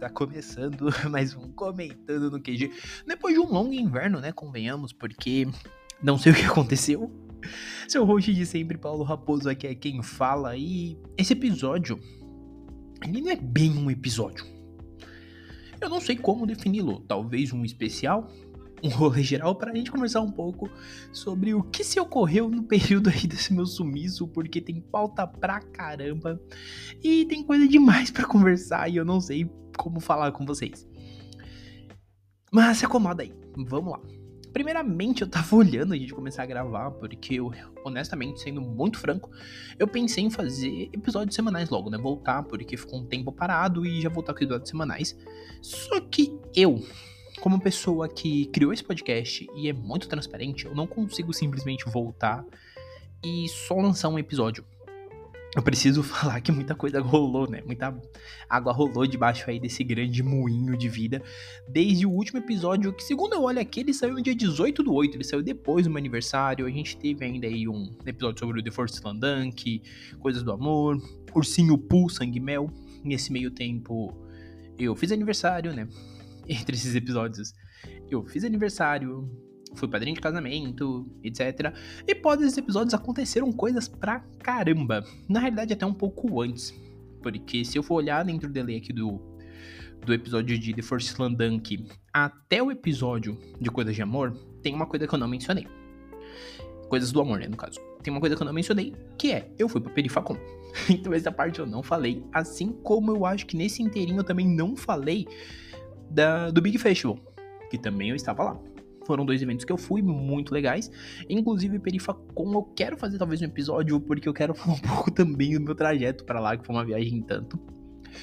Está começando mais um Comentando no QG. Depois de um longo inverno, né? Convenhamos, porque não sei o que aconteceu. Seu host de sempre, Paulo Raposo, aqui é quem fala. E esse episódio, ele não é bem um episódio. Eu não sei como defini-lo. Talvez um especial, um rolê geral para a gente conversar um pouco sobre o que se ocorreu no período aí desse meu sumiço, porque tem pauta pra caramba e tem coisa demais para conversar e eu não sei como falar com vocês. Mas se acomoda aí, vamos lá. Primeiramente, eu tava olhando a gente começar a gravar, porque eu, honestamente, sendo muito franco, eu pensei em fazer episódios semanais logo, né? Voltar, porque ficou um tempo parado e já voltar com episódios semanais. Só que eu, como pessoa que criou esse podcast e é muito transparente, eu não consigo simplesmente voltar e só lançar um episódio. Eu preciso falar que muita coisa rolou, né? Muita água rolou debaixo aí desse grande moinho de vida. Desde o último episódio, que segundo eu olho aqui, ele saiu no dia 18 do 8, ele saiu depois do meu aniversário. A gente teve ainda aí um episódio sobre o The Force Landank, Coisas do Amor, Ursinho Poo, Sangue Mel. Nesse meio tempo, eu fiz aniversário, né? Entre esses episódios, eu fiz aniversário, fui padrinho de casamento, etc. E após esses episódios aconteceram coisas pra caramba. Na realidade, até um pouco antes. Porque se eu for olhar dentro do delay aqui do, do episódio de The Force Dunk até o episódio de Coisas de Amor, tem uma coisa que eu não mencionei. Coisas do amor, né, no caso. Tem uma coisa que eu não mencionei, que é, eu fui pra Perifacom. então essa parte eu não falei. Assim como eu acho que nesse inteirinho eu também não falei da, do Big Festival, que também eu estava lá. Foram dois eventos que eu fui, muito legais. Inclusive, Perifacom, eu quero fazer talvez um episódio, porque eu quero falar um pouco também do meu trajeto para lá, que foi uma viagem tanto.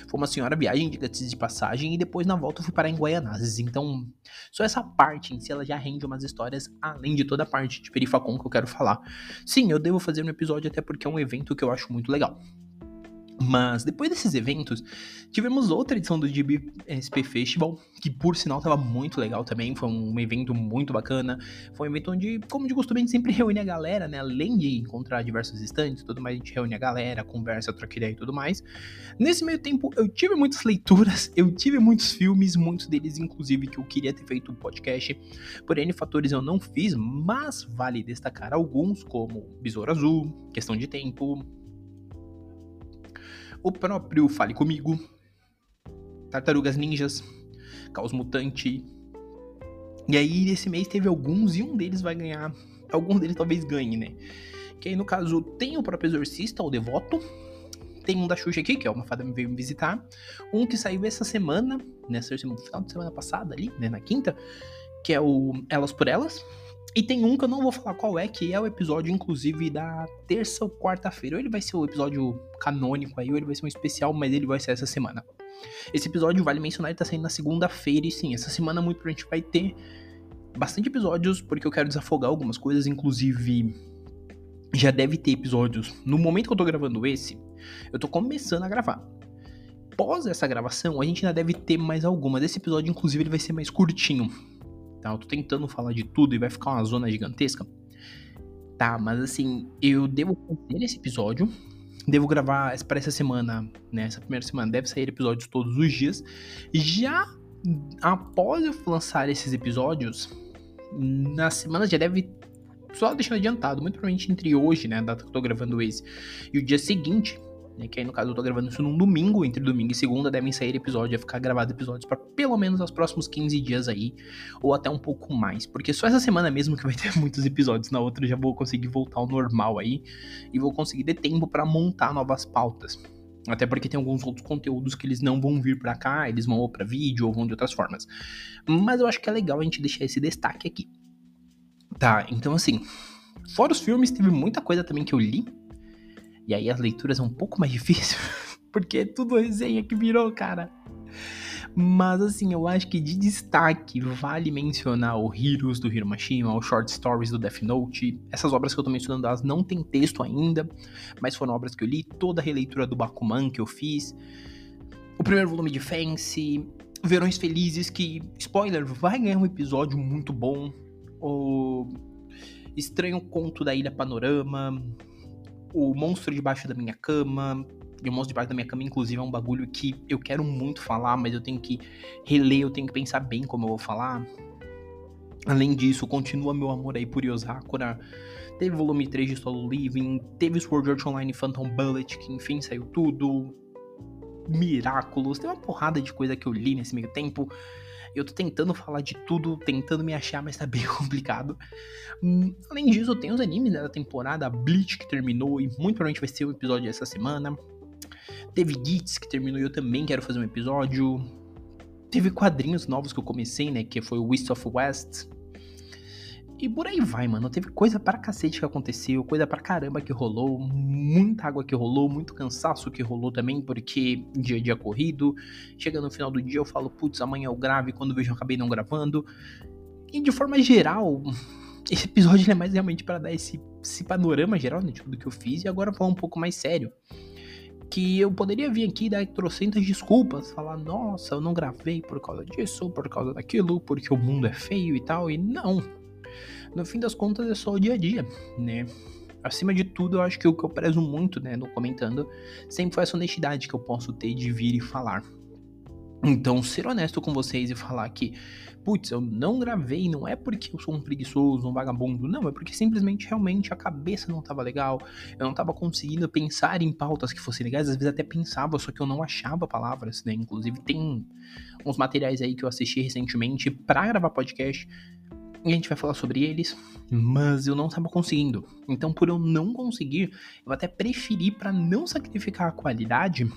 Foi uma senhora viagem de de passagem e depois na volta eu fui parar em Guaianazes. Então, só essa parte em si ela já rende umas histórias além de toda a parte de Perifacom que eu quero falar. Sim, eu devo fazer um episódio até porque é um evento que eu acho muito legal. Mas depois desses eventos, tivemos outra edição do GB SP Festival, que por sinal estava muito legal também, foi um evento muito bacana. Foi um evento onde, como de costume, a gente sempre reúne a galera, né? Além de encontrar diversos estantes tudo mais, a gente reúne a galera, conversa, troca ideia e tudo mais. Nesse meio tempo, eu tive muitas leituras, eu tive muitos filmes, muitos deles, inclusive, que eu queria ter feito um podcast. Por N fatores eu não fiz, mas vale destacar alguns, como Besouro Azul, Questão de Tempo, o próprio Fale Comigo, Tartarugas Ninjas, Caos Mutante. E aí, nesse mês teve alguns e um deles vai ganhar. Algum deles talvez ganhe, né? Que aí, no caso, tem o próprio Exorcista, o Devoto. Tem um da Xuxa aqui, que é uma fada me veio me visitar. Um que saiu essa semana, nessa final de semana passada ali, né? Na quinta, que é o Elas por Elas. E tem um que eu não vou falar qual é, que é o episódio, inclusive, da terça ou quarta-feira. Ou ele vai ser o episódio canônico aí, ou ele vai ser um especial, mas ele vai ser essa semana. Esse episódio, vale mencionar, ele tá saindo na segunda-feira, e sim, essa semana muito pra gente vai ter bastante episódios, porque eu quero desafogar algumas coisas, inclusive. Já deve ter episódios. No momento que eu tô gravando esse, eu tô começando a gravar. Pós essa gravação, a gente ainda deve ter mais algumas. Esse episódio, inclusive, ele vai ser mais curtinho tá? Eu tô tentando falar de tudo e vai ficar uma zona gigantesca. Tá, mas assim, eu devo fazer esse episódio. Devo gravar para essa semana, né? Essa primeira semana deve sair episódios todos os dias. Já após eu lançar esses episódios, na semana já deve. Só deixando adiantado, muito provavelmente entre hoje, né? A data que eu tô gravando esse, e o dia seguinte, né, que aí no caso eu tô gravando isso num domingo, entre domingo e segunda devem sair episódios, vai ficar gravado episódios para pelo menos os próximos 15 dias aí, ou até um pouco mais, porque só essa semana mesmo que vai ter muitos episódios, na outra já vou conseguir voltar ao normal aí, e vou conseguir ter tempo para montar novas pautas. Até porque tem alguns outros conteúdos que eles não vão vir para cá, eles vão ou pra vídeo ou vão de outras formas. Mas eu acho que é legal a gente deixar esse destaque aqui. Tá, então assim, fora os filmes, teve muita coisa também que eu li e aí as leituras é um pouco mais difícil, porque é tudo resenha que virou, cara. Mas assim, eu acho que de destaque vale mencionar o Heroes do Hiro Mashima, o Short Stories do Death Note. Essas obras que eu tô mencionando, elas não têm texto ainda, mas foram obras que eu li, toda a releitura do Bakuman que eu fiz. O primeiro volume de Fancy, Verões Felizes, que, spoiler, vai ganhar um episódio muito bom. O Estranho Conto da Ilha Panorama, o Monstro Debaixo da Minha Cama, de almoço debaixo da minha cama, inclusive, é um bagulho que eu quero muito falar, mas eu tenho que reler, eu tenho que pensar bem como eu vou falar. Além disso, continua meu amor aí por Yosakura. Teve volume 3 de Solo Living, teve Sword Art Online Phantom Bullet, que enfim saiu tudo. Miraculous, tem uma porrada de coisa que eu li nesse meio tempo. Eu tô tentando falar de tudo, tentando me achar, mas tá bem complicado. Hum, além disso, tem os animes né, da temporada, Bleach que terminou e muito provavelmente vai ser um episódio essa semana. Teve Gits que terminou e eu também quero fazer um episódio. Teve quadrinhos novos que eu comecei, né? Que foi o West of West. E por aí vai, mano. Teve coisa pra cacete que aconteceu, coisa pra caramba que rolou, muita água que rolou, muito cansaço que rolou também, porque dia a dia corrido. Chega no final do dia eu falo, putz, amanhã eu grave, quando vejo eu acabei não gravando. E de forma geral, esse episódio é mais realmente para dar esse, esse panorama geral né, de tudo que eu fiz e agora falar um pouco mais sério que eu poderia vir aqui dar trocentas desculpas, falar, nossa, eu não gravei por causa disso, por causa daquilo, porque o mundo é feio e tal, e não no fim das contas é só o dia a dia, né? Acima de tudo, eu acho que o que eu prezo muito, né, no comentando, sempre foi essa honestidade que eu posso ter de vir e falar. Então, ser honesto com vocês e falar que, putz, eu não gravei, não é porque eu sou um preguiçoso, um vagabundo, não, é porque simplesmente realmente a cabeça não tava legal, eu não tava conseguindo pensar em pautas que fossem legais, às vezes até pensava, só que eu não achava palavras, né? Inclusive, tem uns materiais aí que eu assisti recentemente para gravar podcast e a gente vai falar sobre eles, mas eu não estava conseguindo. Então, por eu não conseguir, eu até preferi para não sacrificar a qualidade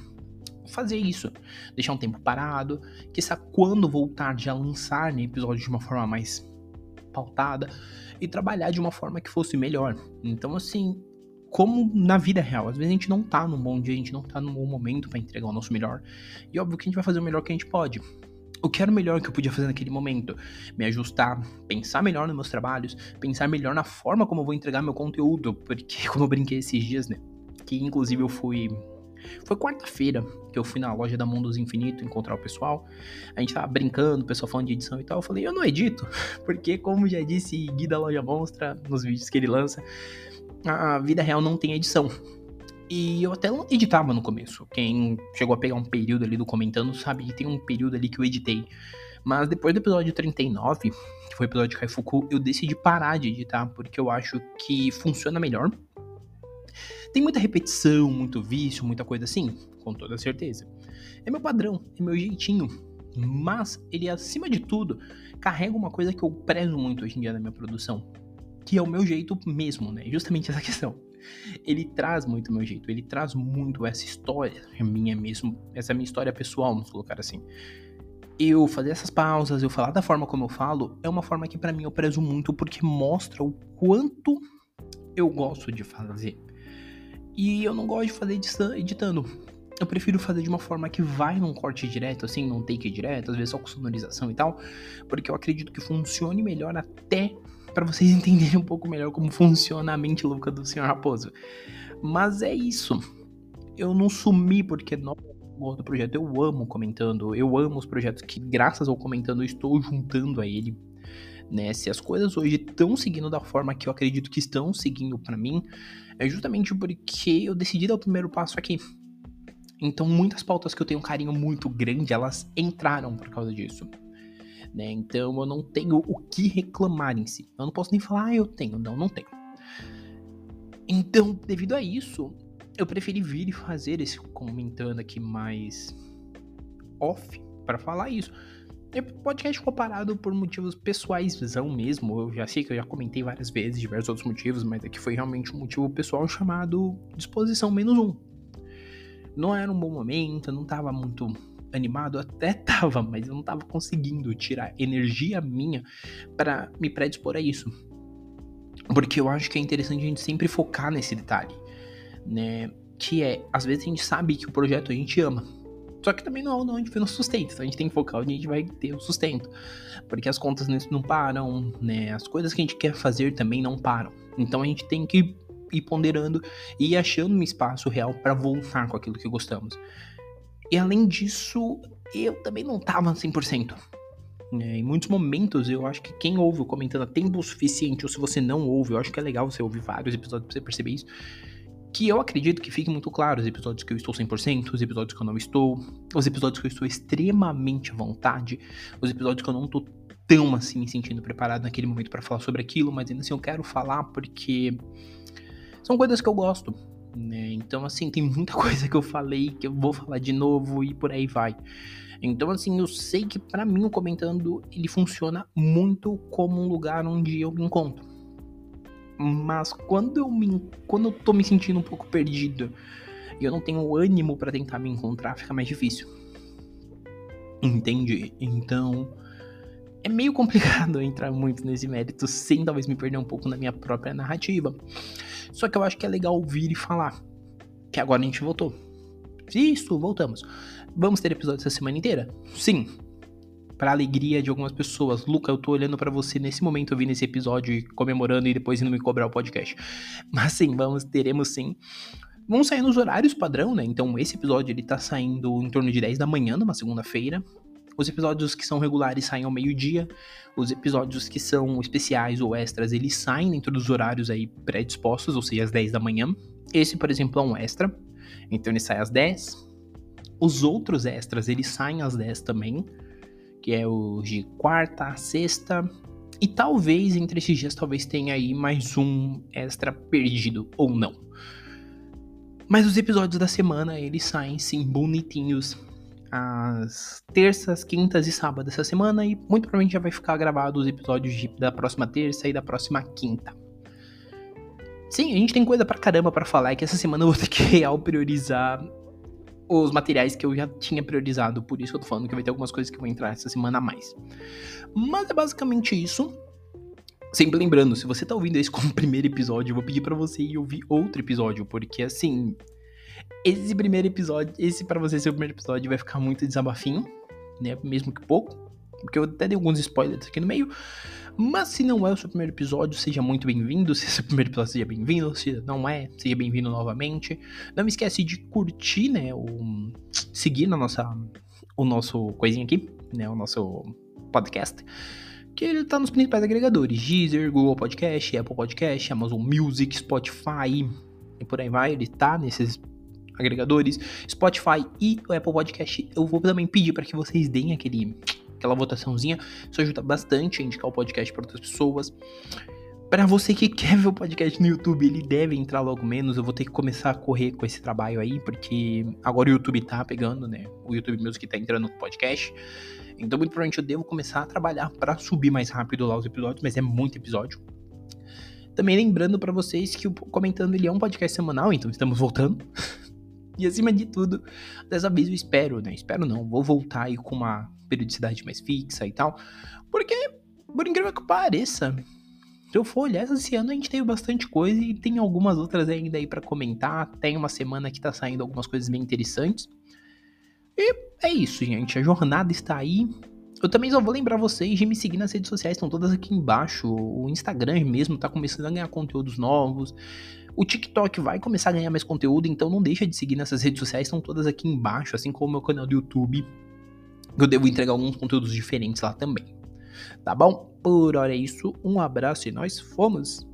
fazer isso, deixar um tempo parado, que sabe quando voltar já lançar né, episódio de uma forma mais pautada e trabalhar de uma forma que fosse melhor. Então, assim, como na vida real, às vezes a gente não tá num bom dia, a gente não tá num bom momento para entregar o nosso melhor. E óbvio que a gente vai fazer o melhor que a gente pode o que era o melhor que eu podia fazer naquele momento? Me ajustar, pensar melhor nos meus trabalhos, pensar melhor na forma como eu vou entregar meu conteúdo, porque como eu brinquei esses dias, né? Que inclusive eu fui. Foi quarta-feira que eu fui na loja da Mundos Infinito encontrar o pessoal. A gente tava brincando, o pessoal falando de edição e tal. Eu falei, eu não edito, porque, como já disse Gui da Loja Monstra nos vídeos que ele lança, a vida real não tem edição. E eu até editava no começo. Quem chegou a pegar um período ali do comentando sabe que tem um período ali que eu editei. Mas depois do episódio 39, que foi o episódio de Kaifuku, eu decidi parar de editar, porque eu acho que funciona melhor. Tem muita repetição, muito vício, muita coisa assim, com toda certeza. É meu padrão, é meu jeitinho. Mas ele, acima de tudo, carrega uma coisa que eu prezo muito hoje em dia na minha produção, que é o meu jeito mesmo, né? Justamente essa questão ele traz muito meu jeito, ele traz muito essa história minha mesmo, essa minha história pessoal, vamos colocar assim. Eu fazer essas pausas, eu falar da forma como eu falo, é uma forma que para mim eu prezo muito porque mostra o quanto eu gosto de fazer. E eu não gosto de fazer editando. Eu prefiro fazer de uma forma que vai num corte direto, assim, num take direto, às vezes só com sonorização e tal, porque eu acredito que funcione melhor até para vocês entenderem um pouco melhor como funciona a mente louca do Sr. Raposo. Mas é isso. Eu não sumi porque não gosto do projeto. Eu amo comentando. Eu amo os projetos que, graças ao comentando, eu estou juntando a ele. Né? Se as coisas hoje estão seguindo da forma que eu acredito que estão seguindo para mim, é justamente porque eu decidi dar o primeiro passo aqui. Então, muitas pautas que eu tenho um carinho muito grande, elas entraram por causa disso né? Então eu não tenho o que reclamar em si. Eu não posso nem falar, ah, eu tenho. Não, não tenho. Então, devido a isso, eu preferi vir e fazer esse comentando aqui mais off para falar isso. E podcast comparado por motivos pessoais, visão mesmo. Eu já sei que eu já comentei várias vezes diversos outros motivos, mas aqui foi realmente um motivo pessoal chamado disposição menos um. Não era um bom momento, não tava muito animado até tava, mas eu não tava conseguindo tirar energia minha para me predispor a isso. Porque eu acho que é interessante a gente sempre focar nesse detalhe, né? Que é, às vezes a gente sabe que o projeto a gente ama. Só que também não é onde a gente vê no sustento. Então a gente tem que focar onde a gente vai ter o sustento. Porque as contas não param, né? As coisas que a gente quer fazer também não param. Então a gente tem que ir ponderando e ir achando um espaço real para voltar com aquilo que gostamos. E além disso, eu também não tava 100%. É, em muitos momentos, eu acho que quem ouve comentando a tempo suficiente, ou se você não ouve, eu acho que é legal você ouvir vários episódios pra você perceber isso. que eu acredito que fique muito claro os episódios que eu estou 100%, os episódios que eu não estou, os episódios que eu estou extremamente à vontade, os episódios que eu não tô tão assim me sentindo preparado naquele momento para falar sobre aquilo, mas ainda assim eu quero falar porque são coisas que eu gosto, né? Então assim, tem muita coisa que eu falei que eu vou falar de novo e por aí vai. Então, assim, eu sei que para mim o comentando ele funciona muito como um lugar onde eu me encontro. Mas quando eu me quando eu tô me sentindo um pouco perdido e eu não tenho ânimo para tentar me encontrar, fica mais difícil. Entende? Então, é meio complicado entrar muito nesse mérito sem talvez me perder um pouco na minha própria narrativa. Só que eu acho que é legal ouvir e falar. Que agora a gente voltou. Isso, voltamos. Vamos ter episódio essa semana inteira? Sim. Para alegria de algumas pessoas. Luca, eu tô olhando para você nesse momento ouvindo esse episódio comemorando e depois indo me cobrar o podcast. Mas sim, vamos, teremos sim. Vão sair nos horários padrão, né? Então esse episódio ele tá saindo em torno de 10 da manhã, numa segunda-feira. Os episódios que são regulares saem ao meio-dia. Os episódios que são especiais ou extras, eles saem dentro dos horários aí predispostos, ou seja, às 10 da manhã. Esse, por exemplo, é um extra. Então ele sai às 10. Os outros extras, eles saem às 10 também, que é o de quarta, sexta, e talvez entre esses dias talvez tenha aí mais um extra perdido ou não. Mas os episódios da semana, eles saem sim bonitinhos às terças, quintas e sábados dessa semana e muito provavelmente já vai ficar gravado os episódios de, da próxima terça e da próxima quinta. Sim, a gente tem coisa pra caramba para falar, é que essa semana eu vou ter que real priorizar os materiais que eu já tinha priorizado, por isso que eu tô falando que vai ter algumas coisas que vão entrar essa semana a mais. Mas é basicamente isso. Sempre lembrando, se você tá ouvindo esse como primeiro episódio, eu vou pedir para você ir ouvir outro episódio, porque assim, esse primeiro episódio, esse para você ser o primeiro episódio vai ficar muito desabafinho, né, mesmo que pouco, porque eu até dei alguns spoilers aqui no meio. Mas se não é o seu primeiro episódio, seja muito bem-vindo. Se é o seu primeiro episódio, seja bem-vindo. Se não é, seja bem-vindo novamente. Não esquece de curtir, né? O, seguir na nossa, o nosso coisinha aqui, né? O nosso podcast. Que ele tá nos principais agregadores: Deezer, Google Podcast, Apple Podcast, Amazon Music, Spotify e por aí vai. Ele tá nesses agregadores, Spotify e o Apple Podcast. Eu vou também pedir para que vocês deem aquele aquela votaçãozinha. Isso ajuda bastante a indicar o podcast para outras pessoas. Para você que quer ver o podcast no YouTube, ele deve entrar logo menos. Eu vou ter que começar a correr com esse trabalho aí, porque agora o YouTube tá pegando, né? O YouTube Music tá entrando no podcast. Então, muito provavelmente eu devo começar a trabalhar para subir mais rápido lá os episódios, mas é muito episódio. Também lembrando para vocês que o Comentando ele é um podcast semanal, então estamos voltando. e acima de tudo, dessa vez eu espero, né? Espero não, vou voltar aí com uma periodicidade mais fixa e tal. Porque, por incrível que pareça, se eu for olhar esse ano, a gente teve bastante coisa e tem algumas outras ainda aí para comentar. Tem uma semana que tá saindo algumas coisas bem interessantes. E é isso, gente. A jornada está aí. Eu também só vou lembrar vocês de me seguir nas redes sociais, estão todas aqui embaixo. O Instagram mesmo tá começando a ganhar conteúdos novos. O TikTok vai começar a ganhar mais conteúdo, então não deixa de seguir nessas redes sociais, estão todas aqui embaixo, assim como o meu canal do YouTube eu devo entregar alguns conteúdos diferentes lá também. Tá bom? Por hora é isso. Um abraço e nós fomos!